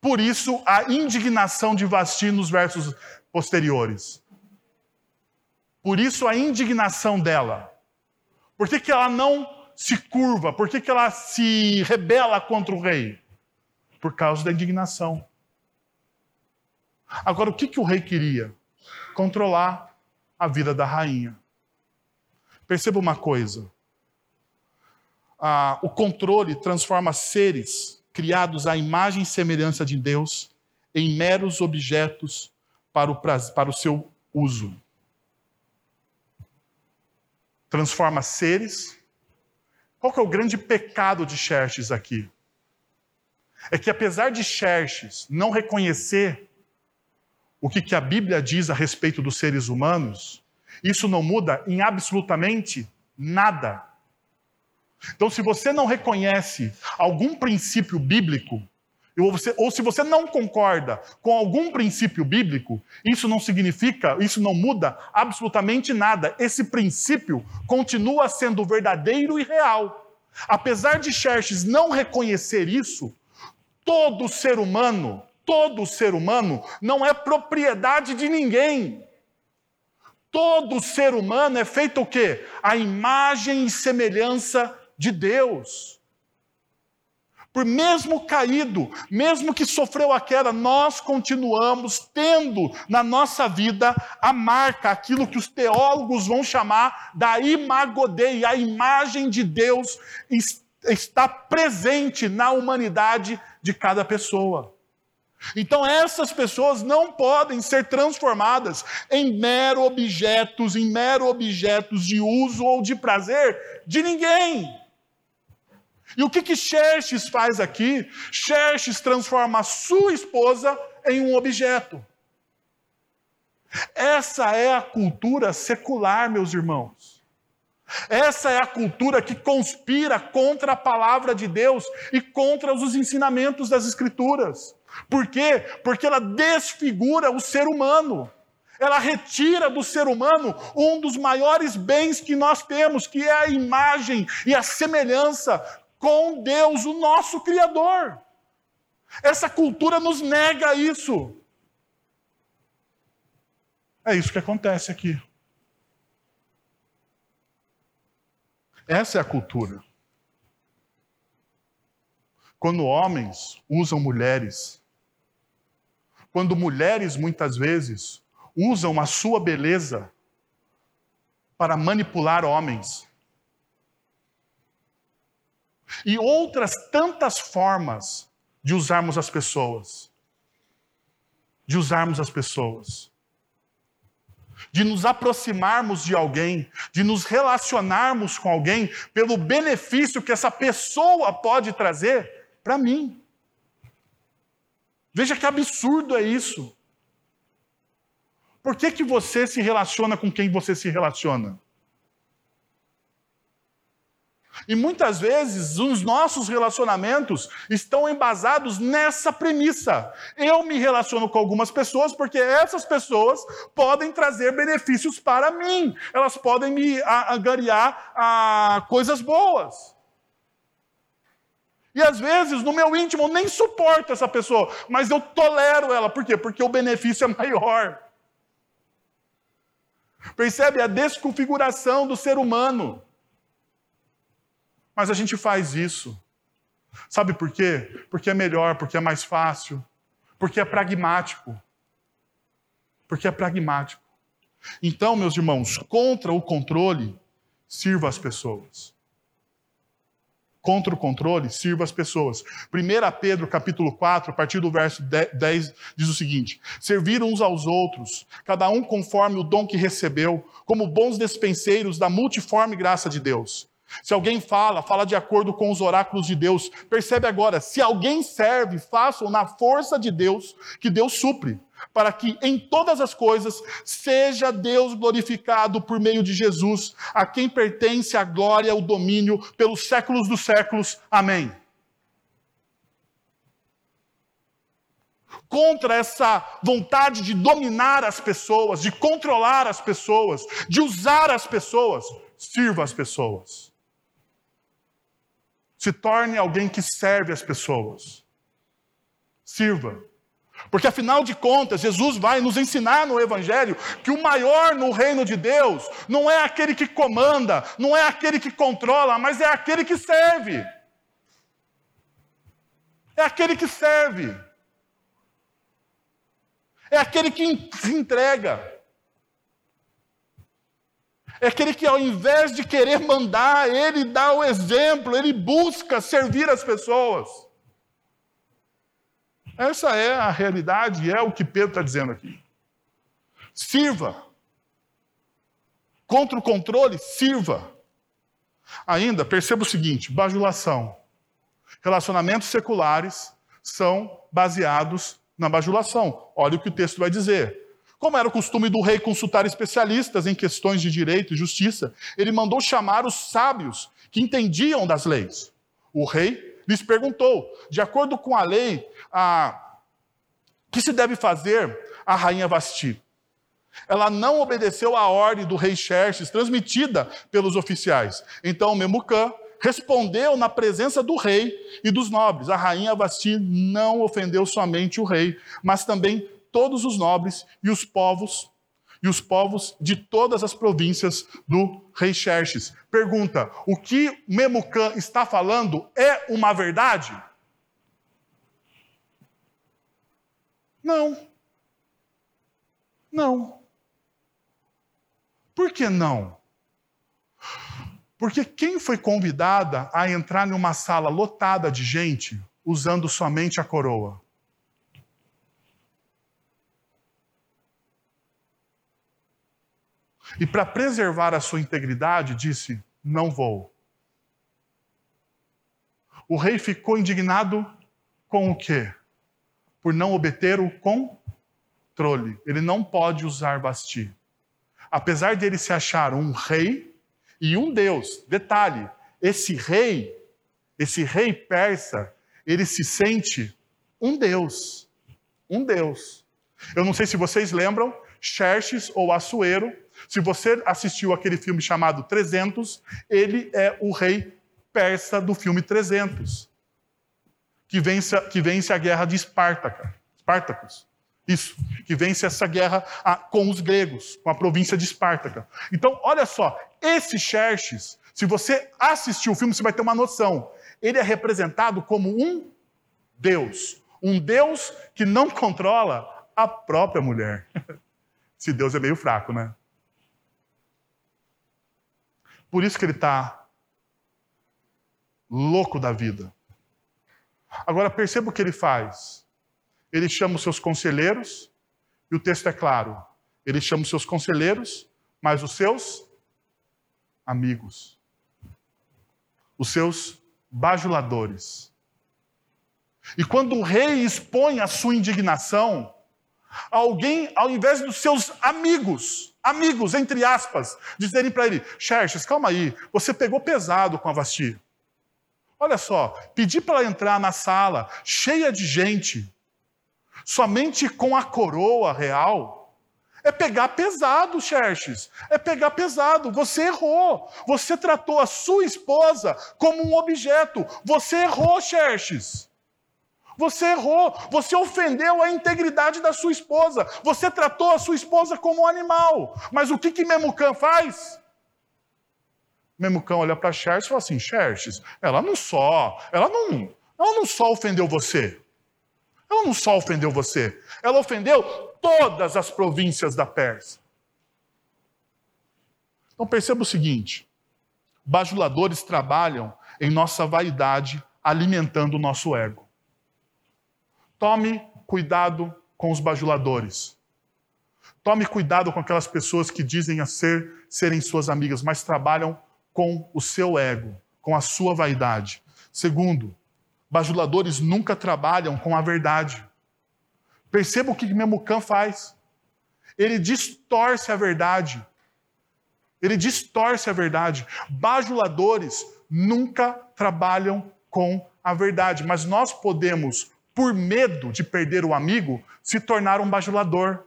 por isso a indignação de Vasti nos versos posteriores. Por isso a indignação dela. Por que, que ela não se curva? Por que, que ela se rebela contra o rei? Por causa da indignação. Agora, o que, que o rei queria? Controlar a vida da rainha. Perceba uma coisa: ah, o controle transforma seres criados à imagem e semelhança de Deus em meros objetos para o, para o seu uso. Transforma seres. Qual que é o grande pecado de Xerxes aqui? É que apesar de Xerxes não reconhecer o que, que a Bíblia diz a respeito dos seres humanos, isso não muda em absolutamente nada. Então, se você não reconhece algum princípio bíblico, ou, você, ou, se você não concorda com algum princípio bíblico, isso não significa, isso não muda absolutamente nada. Esse princípio continua sendo verdadeiro e real. Apesar de Xerxes não reconhecer isso, todo ser humano todo ser humano não é propriedade de ninguém. Todo ser humano é feito o quê? A imagem e semelhança de Deus. Por mesmo caído, mesmo que sofreu a queda, nós continuamos tendo na nossa vida a marca, aquilo que os teólogos vão chamar da imagodei, a imagem de Deus está presente na humanidade de cada pessoa. Então, essas pessoas não podem ser transformadas em mero objetos, em mero objetos de uso ou de prazer de ninguém. E o que que Xerxes faz aqui? Xerxes transforma a sua esposa em um objeto. Essa é a cultura secular, meus irmãos. Essa é a cultura que conspira contra a palavra de Deus e contra os ensinamentos das Escrituras. Por quê? Porque ela desfigura o ser humano. Ela retira do ser humano um dos maiores bens que nós temos, que é a imagem e a semelhança com Deus, o nosso Criador. Essa cultura nos nega isso. É isso que acontece aqui. Essa é a cultura. Quando homens usam mulheres quando mulheres muitas vezes usam a sua beleza para manipular homens. E outras tantas formas de usarmos as pessoas. De usarmos as pessoas. De nos aproximarmos de alguém, de nos relacionarmos com alguém pelo benefício que essa pessoa pode trazer para mim. Veja que absurdo é isso. Por que, que você se relaciona com quem você se relaciona? E muitas vezes os nossos relacionamentos estão embasados nessa premissa. Eu me relaciono com algumas pessoas porque essas pessoas podem trazer benefícios para mim, elas podem me angariar a coisas boas. E às vezes, no meu íntimo, eu nem suporto essa pessoa, mas eu tolero ela. Por quê? Porque o benefício é maior. Percebe a desconfiguração do ser humano. Mas a gente faz isso. Sabe por quê? Porque é melhor, porque é mais fácil, porque é pragmático. Porque é pragmático. Então, meus irmãos, contra o controle, sirva as pessoas contra o controle, sirva as pessoas. 1 Pedro capítulo 4, a partir do verso 10, diz o seguinte: Servir uns aos outros, cada um conforme o dom que recebeu, como bons despenseiros da multiforme graça de Deus. Se alguém fala, fala de acordo com os oráculos de Deus. Percebe agora, se alguém serve, façam na força de Deus, que Deus supre para que em todas as coisas seja Deus glorificado por meio de Jesus, a quem pertence a glória o domínio pelos séculos dos séculos. Amém. Contra essa vontade de dominar as pessoas, de controlar as pessoas, de usar as pessoas, sirva as pessoas. Se torne alguém que serve as pessoas. Sirva. Porque afinal de contas, Jesus vai nos ensinar no Evangelho que o maior no reino de Deus não é aquele que comanda, não é aquele que controla, mas é aquele que serve. É aquele que serve. É aquele que se entrega. É aquele que, ao invés de querer mandar, ele dá o exemplo, ele busca servir as pessoas. Essa é a realidade e é o que Pedro está dizendo aqui. Sirva. Contra o controle, sirva. Ainda, perceba o seguinte: bajulação. Relacionamentos seculares são baseados na bajulação. Olha o que o texto vai dizer. Como era o costume do rei consultar especialistas em questões de direito e justiça, ele mandou chamar os sábios que entendiam das leis. O rei lhes perguntou, de acordo com a lei, a... que se deve fazer a rainha Vasti? Ela não obedeceu à ordem do rei Xerxes, transmitida pelos oficiais. Então Memucã respondeu na presença do rei e dos nobres. A rainha Vasti não ofendeu somente o rei, mas também todos os nobres e os povos e os povos de todas as províncias do rei Xerxes. Pergunta: o que Memucã está falando é uma verdade? Não. Não. Por que não? Porque quem foi convidada a entrar numa sala lotada de gente usando somente a coroa? E para preservar a sua integridade, disse: Não vou. O rei ficou indignado com o quê? Por não obter o controle. Ele não pode usar Basti. Apesar de ele se achar um rei e um deus, detalhe, esse rei, esse rei persa, ele se sente um deus. Um deus. Eu não sei se vocês lembram, Xerxes ou Assuero se você assistiu aquele filme chamado 300, ele é o rei persa do filme 300, que vence, que vence a guerra de Espartaca, Espartacus. Isso, que vence essa guerra a, com os gregos, com a província de Espartaca. Então, olha só, esse Xerxes, se você assistir o filme, você vai ter uma noção. Ele é representado como um Deus. Um Deus que não controla a própria mulher. Esse Deus é meio fraco, né? Por isso que ele está louco da vida. Agora perceba o que ele faz. Ele chama os seus conselheiros, e o texto é claro. Ele chama os seus conselheiros, mas os seus amigos. Os seus bajuladores. E quando o rei expõe a sua indignação, alguém, ao invés dos seus amigos, amigos, entre aspas, dizerem para ele: Xerxes, calma aí, você pegou pesado com a Vasti. Olha só, pedir para ela entrar na sala cheia de gente, somente com a coroa real, é pegar pesado, Xerxes. É pegar pesado. Você errou. Você tratou a sua esposa como um objeto. Você errou, Xerxes. Você errou, você ofendeu a integridade da sua esposa, você tratou a sua esposa como um animal. Mas o que que Memucã faz? Memucã olha para Xerxes e fala assim: Xerxes, ela não só, ela não, ela não só ofendeu você. Ela não só ofendeu você, ela ofendeu todas as províncias da Pérsia. Então perceba o seguinte: bajuladores trabalham em nossa vaidade, alimentando o nosso ego. Tome cuidado com os bajuladores. Tome cuidado com aquelas pessoas que dizem a ser serem suas amigas, mas trabalham com o seu ego, com a sua vaidade. Segundo, bajuladores nunca trabalham com a verdade. Perceba o que Memucã faz. Ele distorce a verdade. Ele distorce a verdade. Bajuladores nunca trabalham com a verdade, mas nós podemos por medo de perder o amigo, se tornar um bajulador.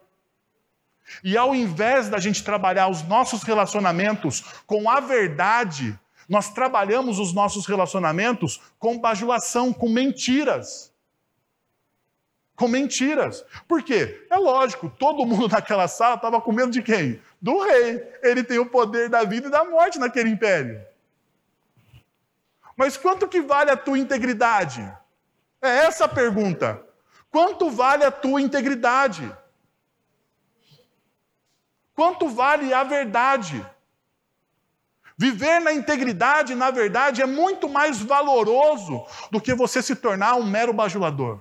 E ao invés da gente trabalhar os nossos relacionamentos com a verdade, nós trabalhamos os nossos relacionamentos com bajulação, com mentiras. Com mentiras. Por quê? É lógico, todo mundo naquela sala estava com medo de quem? Do rei. Ele tem o poder da vida e da morte naquele império. Mas quanto que vale a tua integridade? É essa a pergunta. Quanto vale a tua integridade? Quanto vale a verdade? Viver na integridade, na verdade, é muito mais valoroso do que você se tornar um mero bajulador.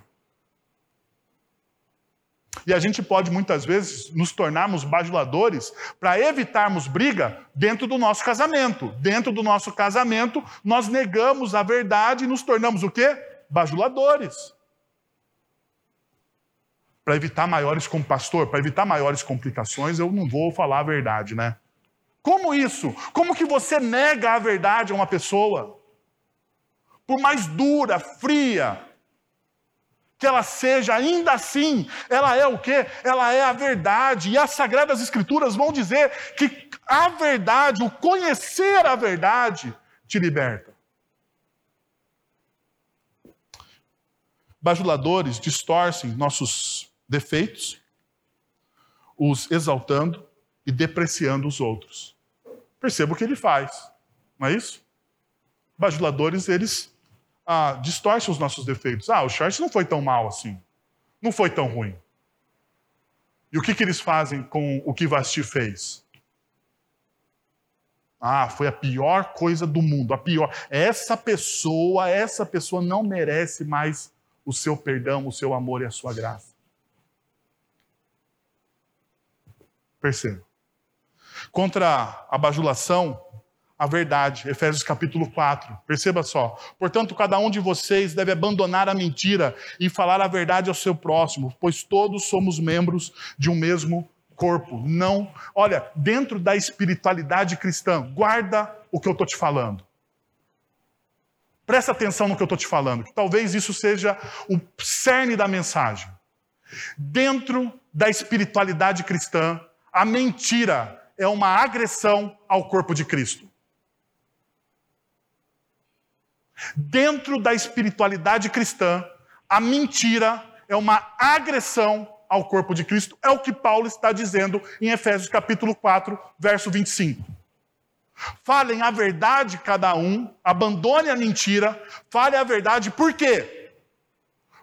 E a gente pode muitas vezes nos tornarmos bajuladores para evitarmos briga dentro do nosso casamento. Dentro do nosso casamento, nós negamos a verdade e nos tornamos o quê? Bajuladores. Para evitar maiores como pastor, para evitar maiores complicações, eu não vou falar a verdade, né? Como isso? Como que você nega a verdade a uma pessoa? Por mais dura, fria que ela seja, ainda assim, ela é o quê? Ela é a verdade. E as sagradas escrituras vão dizer que a verdade, o conhecer a verdade, te liberta. Bajuladores distorcem nossos defeitos, os exaltando e depreciando os outros. Perceba o que ele faz, não é isso? Bajuladores, eles ah, distorcem os nossos defeitos. Ah, o short não foi tão mal assim. Não foi tão ruim. E o que, que eles fazem com o que Vasti fez? Ah, foi a pior coisa do mundo, a pior. Essa pessoa, essa pessoa não merece mais o seu perdão, o seu amor e a sua graça. Perceba contra a bajulação, a verdade. Efésios capítulo 4. Perceba só. Portanto, cada um de vocês deve abandonar a mentira e falar a verdade ao seu próximo, pois todos somos membros de um mesmo corpo. Não, olha, dentro da espiritualidade cristã, guarda o que eu estou te falando. Presta atenção no que eu estou te falando, que talvez isso seja o cerne da mensagem. Dentro da espiritualidade cristã, a mentira é uma agressão ao corpo de Cristo. Dentro da espiritualidade cristã, a mentira é uma agressão ao corpo de Cristo, é o que Paulo está dizendo em Efésios capítulo 4, verso 25. Falem a verdade cada um, abandone a mentira, fale a verdade, por quê?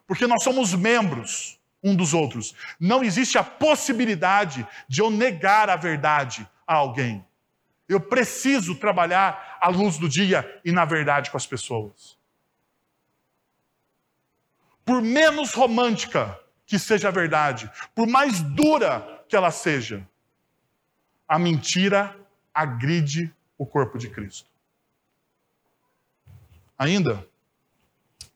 Porque nós somos membros um dos outros. Não existe a possibilidade de eu negar a verdade a alguém. Eu preciso trabalhar à luz do dia e na verdade com as pessoas. Por menos romântica que seja a verdade, por mais dura que ela seja, a mentira agride o corpo de Cristo. Ainda,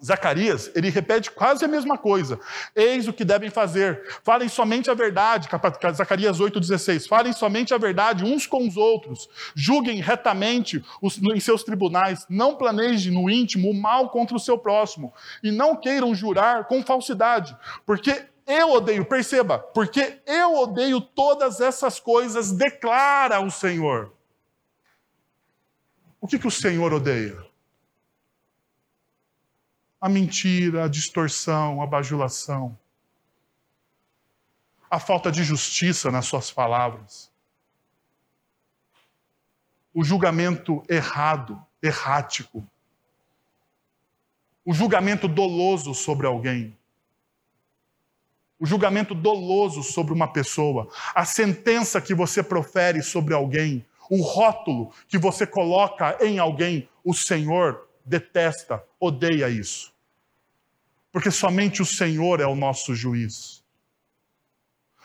Zacarias, ele repete quase a mesma coisa. Eis o que devem fazer. Falem somente a verdade. Zacarias 8,16. Falem somente a verdade uns com os outros. Julguem retamente os, em seus tribunais. Não planejem no íntimo o mal contra o seu próximo. E não queiram jurar com falsidade. Porque eu odeio, perceba, porque eu odeio todas essas coisas, declara o Senhor. O que, que o Senhor odeia? a mentira, a distorção, a bajulação, a falta de justiça nas suas palavras, o julgamento errado, errático, o julgamento doloso sobre alguém, o julgamento doloso sobre uma pessoa, a sentença que você profere sobre alguém, o rótulo que você coloca em alguém, o Senhor detesta, odeia isso porque somente o Senhor é o nosso juiz.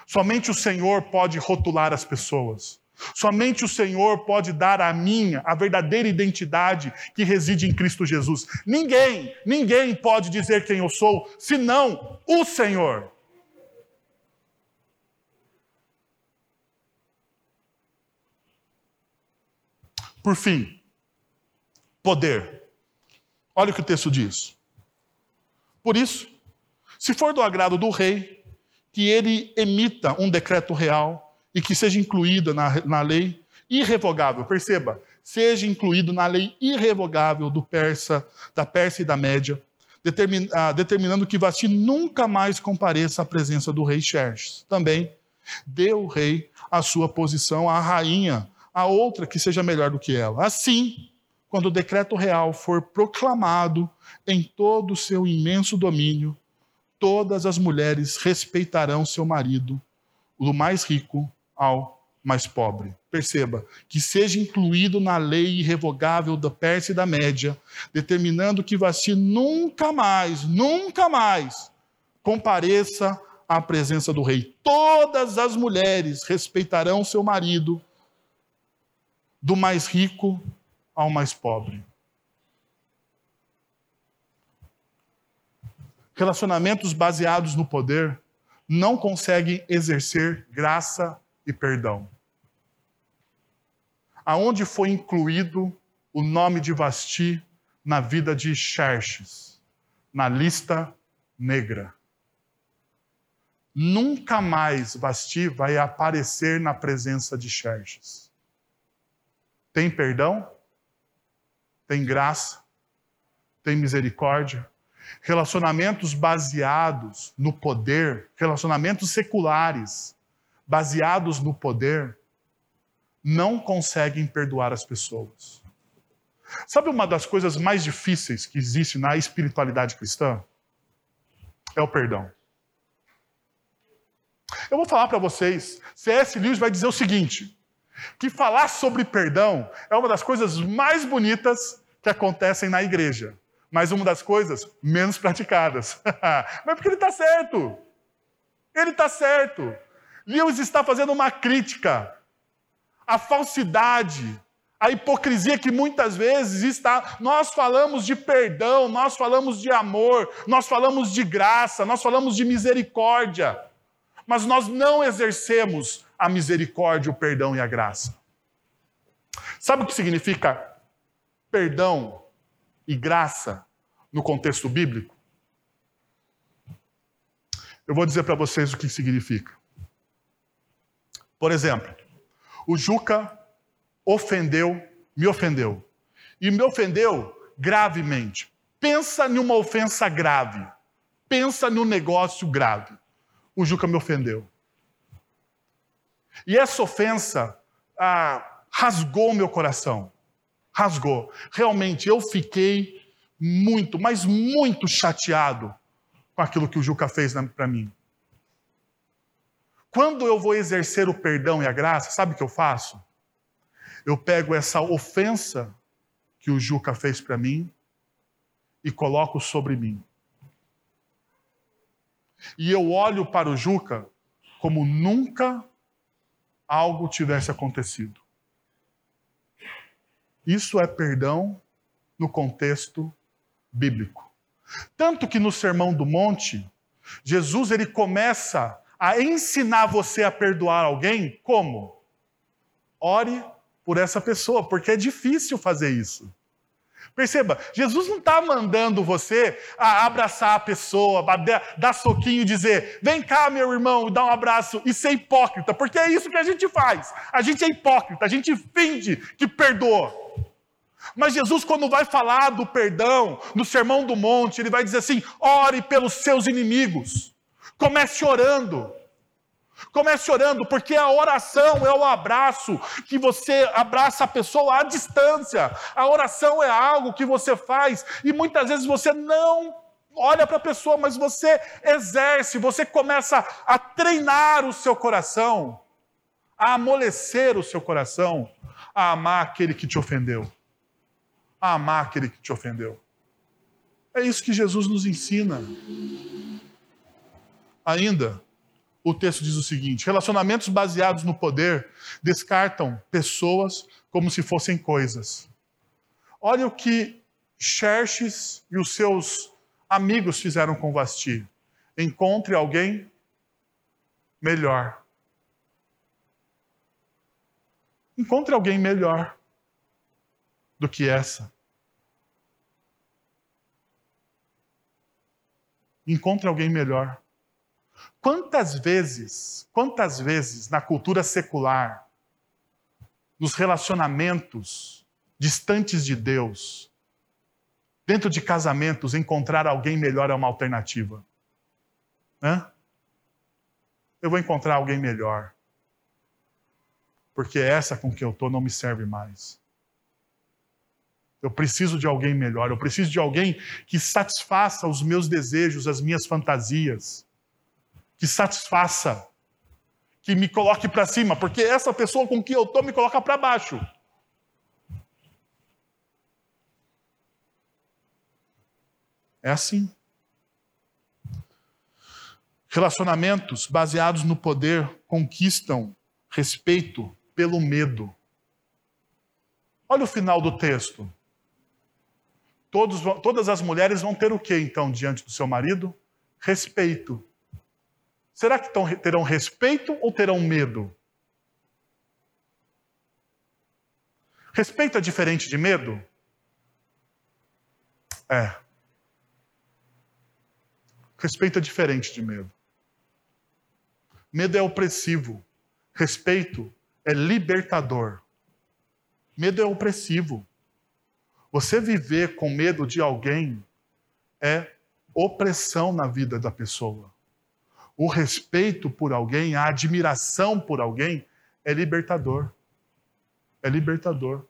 Somente o Senhor pode rotular as pessoas. Somente o Senhor pode dar a minha a verdadeira identidade que reside em Cristo Jesus. Ninguém, ninguém pode dizer quem eu sou, senão o Senhor. Por fim, poder. Olha o que o texto diz. Por isso, se for do agrado do rei, que ele emita um decreto real e que seja incluído na, na lei irrevogável. Perceba, seja incluído na lei irrevogável do persa, da Pérsia e da Média, determin, ah, determinando que Vasti nunca mais compareça à presença do rei Xerxes. Também deu o rei a sua posição à rainha, a outra que seja melhor do que ela. Assim, quando o decreto real for proclamado em todo o seu imenso domínio, todas as mulheres respeitarão seu marido, do mais rico ao mais pobre. Perceba, que seja incluído na lei irrevogável da Pérsia e da Média, determinando que Vasti nunca mais, nunca mais compareça à presença do rei. Todas as mulheres respeitarão seu marido, do mais rico ao mais pobre. Relacionamentos baseados no poder não conseguem exercer graça e perdão. Aonde foi incluído o nome de Vasti na vida de Xerxes? Na lista negra. Nunca mais Vasti vai aparecer na presença de Xerxes. Tem perdão? Tem graça? Tem misericórdia? Relacionamentos baseados no poder, relacionamentos seculares, baseados no poder, não conseguem perdoar as pessoas. Sabe uma das coisas mais difíceis que existe na espiritualidade cristã? É o perdão. Eu vou falar para vocês, C.S. Lewis vai dizer o seguinte: que falar sobre perdão é uma das coisas mais bonitas que acontecem na igreja, mas uma das coisas menos praticadas. mas porque ele está certo. Ele está certo. Lewis está fazendo uma crítica à falsidade, à hipocrisia que muitas vezes está. Nós falamos de perdão, nós falamos de amor, nós falamos de graça, nós falamos de misericórdia, mas nós não exercemos a misericórdia, o perdão e a graça. Sabe o que significa perdão e graça no contexto bíblico? Eu vou dizer para vocês o que significa. Por exemplo, o Juca ofendeu, me ofendeu. E me ofendeu gravemente. Pensa numa ofensa grave. Pensa num negócio grave. O Juca me ofendeu. E essa ofensa ah, rasgou meu coração. Rasgou. Realmente, eu fiquei muito, mas muito chateado com aquilo que o Juca fez para mim. Quando eu vou exercer o perdão e a graça, sabe o que eu faço? Eu pego essa ofensa que o Juca fez para mim e coloco sobre mim. E eu olho para o Juca como nunca algo tivesse acontecido. Isso é perdão no contexto bíblico. Tanto que no Sermão do Monte, Jesus ele começa a ensinar você a perdoar alguém, como? Ore por essa pessoa, porque é difícil fazer isso. Perceba, Jesus não está mandando você a abraçar a pessoa, a dar soquinho e dizer: vem cá, meu irmão, dá um abraço e ser hipócrita, porque é isso que a gente faz. A gente é hipócrita, a gente finge que perdoa. Mas Jesus, quando vai falar do perdão, no Sermão do Monte, ele vai dizer assim: ore pelos seus inimigos. Comece orando. Comece orando, porque a oração é o abraço que você abraça a pessoa à distância. A oração é algo que você faz e muitas vezes você não olha para a pessoa, mas você exerce, você começa a treinar o seu coração, a amolecer o seu coração, a amar aquele que te ofendeu. A amar aquele que te ofendeu. É isso que Jesus nos ensina. Ainda, o texto diz o seguinte: relacionamentos baseados no poder descartam pessoas como se fossem coisas. Olha o que Xerxes e os seus amigos fizeram com Vasti. Encontre alguém melhor. Encontre alguém melhor do que essa. Encontre alguém melhor. Quantas vezes, quantas vezes na cultura secular, nos relacionamentos distantes de Deus, dentro de casamentos, encontrar alguém melhor é uma alternativa? Hã? Eu vou encontrar alguém melhor. Porque essa com que eu estou não me serve mais. Eu preciso de alguém melhor. Eu preciso de alguém que satisfaça os meus desejos, as minhas fantasias que satisfaça, que me coloque para cima, porque essa pessoa com quem eu estou me coloca para baixo. É assim. Relacionamentos baseados no poder conquistam respeito pelo medo. Olha o final do texto. Todos, todas as mulheres vão ter o que então diante do seu marido? Respeito. Será que terão respeito ou terão medo? Respeito é diferente de medo? É. Respeito é diferente de medo. Medo é opressivo. Respeito é libertador. Medo é opressivo. Você viver com medo de alguém é opressão na vida da pessoa. O respeito por alguém, a admiração por alguém é libertador. É libertador.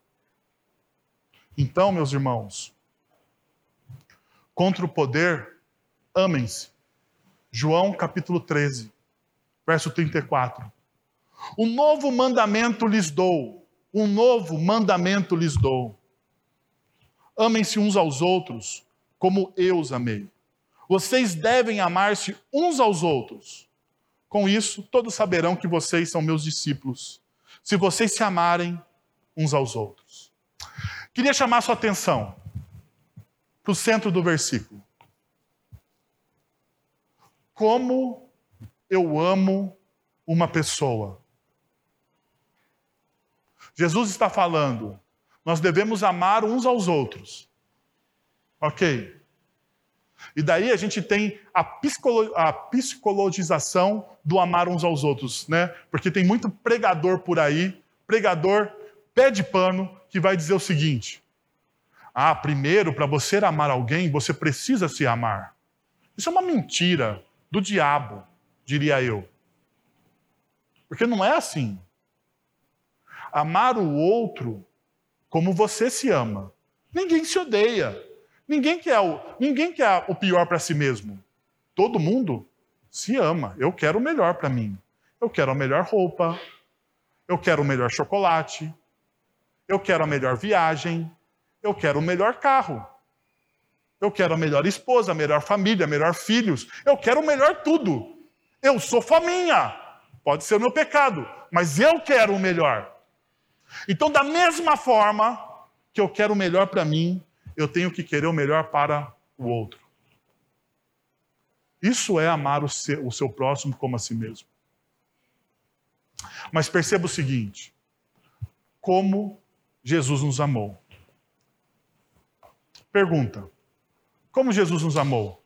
Então, meus irmãos, contra o poder, amem-se. João capítulo 13, verso 34. Um novo mandamento lhes dou, um novo mandamento lhes dou. Amem-se uns aos outros, como eu os amei. Vocês devem amar-se uns aos outros. Com isso, todos saberão que vocês são meus discípulos, se vocês se amarem uns aos outros. Queria chamar sua atenção para o centro do versículo. Como eu amo uma pessoa. Jesus está falando, nós devemos amar uns aos outros. Ok. E daí a gente tem a, psicolo a psicologização do amar uns aos outros, né? Porque tem muito pregador por aí, pregador pé de pano, que vai dizer o seguinte: ah, primeiro, para você amar alguém, você precisa se amar. Isso é uma mentira do diabo, diria eu. Porque não é assim amar o outro como você se ama. Ninguém se odeia. Ninguém quer o, ninguém quer o pior para si mesmo. Todo mundo se ama. Eu quero o melhor para mim. Eu quero a melhor roupa. Eu quero o melhor chocolate. Eu quero a melhor viagem. Eu quero o melhor carro. Eu quero a melhor esposa, a melhor família, melhor filhos. Eu quero o melhor tudo. Eu sou faminha. Pode ser o meu pecado, mas eu quero o melhor. Então, da mesma forma que eu quero o melhor para mim, eu tenho que querer o melhor para o outro. Isso é amar o seu, o seu próximo como a si mesmo. Mas perceba o seguinte: como Jesus nos amou. Pergunta: como Jesus nos amou?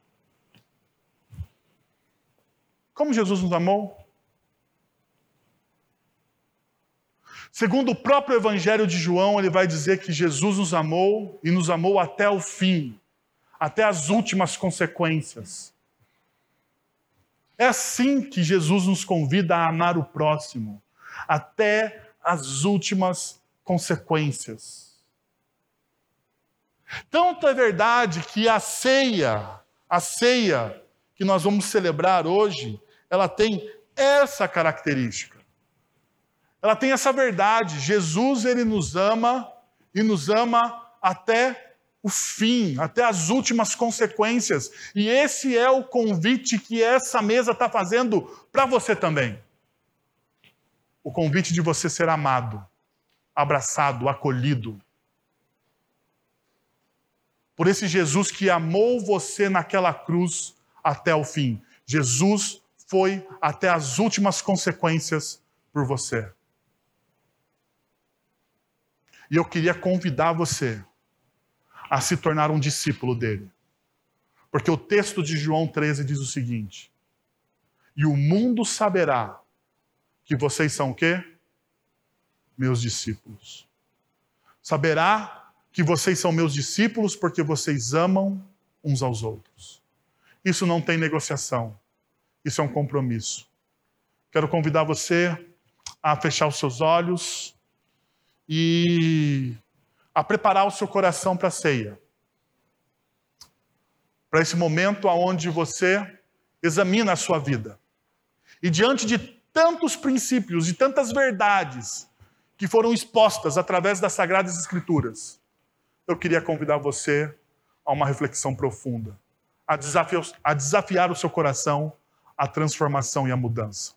Como Jesus nos amou? Segundo o próprio Evangelho de João, ele vai dizer que Jesus nos amou e nos amou até o fim, até as últimas consequências. É assim que Jesus nos convida a amar o próximo, até as últimas consequências. Tanto é verdade que a ceia, a ceia que nós vamos celebrar hoje, ela tem essa característica ela tem essa verdade. Jesus, ele nos ama e nos ama até o fim, até as últimas consequências. E esse é o convite que essa mesa está fazendo para você também. O convite de você ser amado, abraçado, acolhido. Por esse Jesus que amou você naquela cruz até o fim. Jesus foi até as últimas consequências por você. E eu queria convidar você a se tornar um discípulo dele. Porque o texto de João 13 diz o seguinte: E o mundo saberá que vocês são o quê? Meus discípulos. Saberá que vocês são meus discípulos porque vocês amam uns aos outros. Isso não tem negociação. Isso é um compromisso. Quero convidar você a fechar os seus olhos e a preparar o seu coração para a ceia. Para esse momento onde você examina a sua vida. E diante de tantos princípios e tantas verdades que foram expostas através das Sagradas Escrituras, eu queria convidar você a uma reflexão profunda, a desafiar, a desafiar o seu coração à transformação e à mudança.